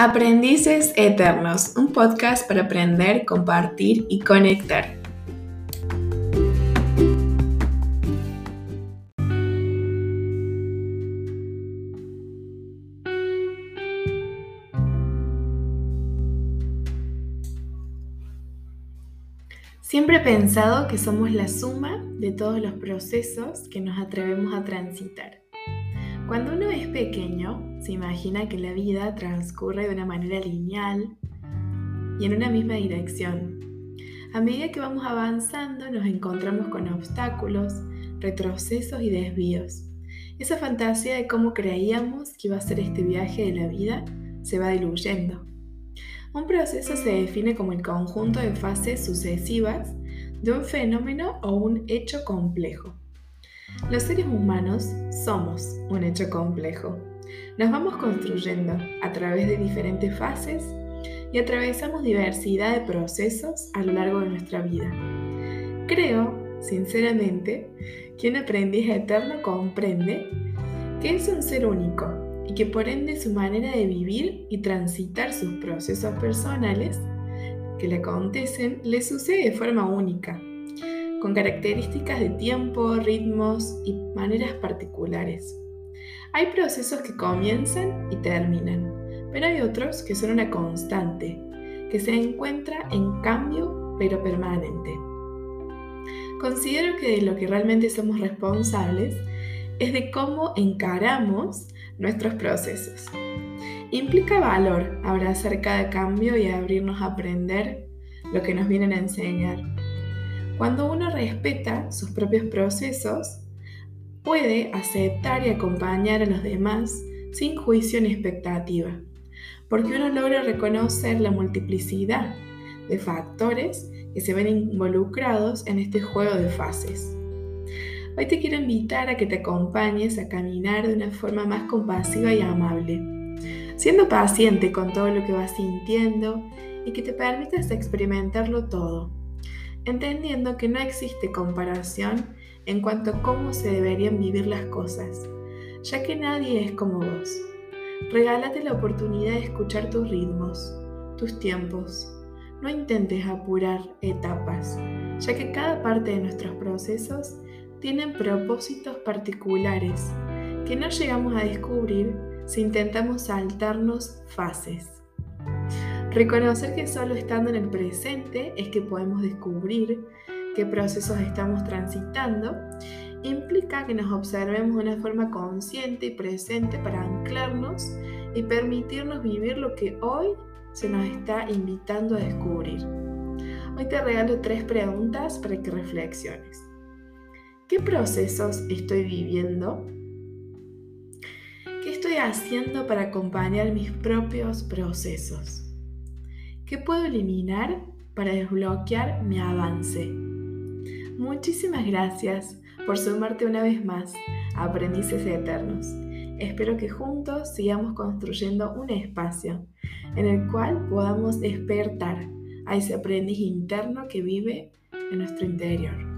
Aprendices Eternos, un podcast para aprender, compartir y conectar. Siempre he pensado que somos la suma de todos los procesos que nos atrevemos a transitar. Cuando uno es pequeño, se imagina que la vida transcurre de una manera lineal y en una misma dirección. A medida que vamos avanzando nos encontramos con obstáculos, retrocesos y desvíos. Esa fantasía de cómo creíamos que iba a ser este viaje de la vida se va diluyendo. Un proceso se define como el conjunto de fases sucesivas de un fenómeno o un hecho complejo. Los seres humanos somos un hecho complejo. Nos vamos construyendo a través de diferentes fases y atravesamos diversidad de procesos a lo largo de nuestra vida. Creo, sinceramente, que un aprendiz eterno comprende que es un ser único y que por ende su manera de vivir y transitar sus procesos personales que le acontecen le sucede de forma única con características de tiempo, ritmos y maneras particulares. Hay procesos que comienzan y terminan, pero hay otros que son una constante, que se encuentra en cambio pero permanente. Considero que de lo que realmente somos responsables es de cómo encaramos nuestros procesos. Implica valor abrazar cada cambio y abrirnos a aprender lo que nos vienen a enseñar. Cuando uno respeta sus propios procesos, puede aceptar y acompañar a los demás sin juicio ni expectativa, porque uno logra reconocer la multiplicidad de factores que se ven involucrados en este juego de fases. Hoy te quiero invitar a que te acompañes a caminar de una forma más compasiva y amable, siendo paciente con todo lo que vas sintiendo y que te permitas experimentarlo todo entendiendo que no existe comparación en cuanto a cómo se deberían vivir las cosas, ya que nadie es como vos. Regálate la oportunidad de escuchar tus ritmos, tus tiempos. No intentes apurar etapas, ya que cada parte de nuestros procesos tienen propósitos particulares que no llegamos a descubrir si intentamos saltarnos fases. Reconocer que solo estando en el presente es que podemos descubrir qué procesos estamos transitando implica que nos observemos de una forma consciente y presente para anclarnos y permitirnos vivir lo que hoy se nos está invitando a descubrir. Hoy te regalo tres preguntas para que reflexiones. ¿Qué procesos estoy viviendo? ¿Qué estoy haciendo para acompañar mis propios procesos? ¿Qué puedo eliminar para desbloquear mi avance? Muchísimas gracias por sumarte una vez más a Aprendices Eternos. Espero que juntos sigamos construyendo un espacio en el cual podamos despertar a ese aprendiz interno que vive en nuestro interior.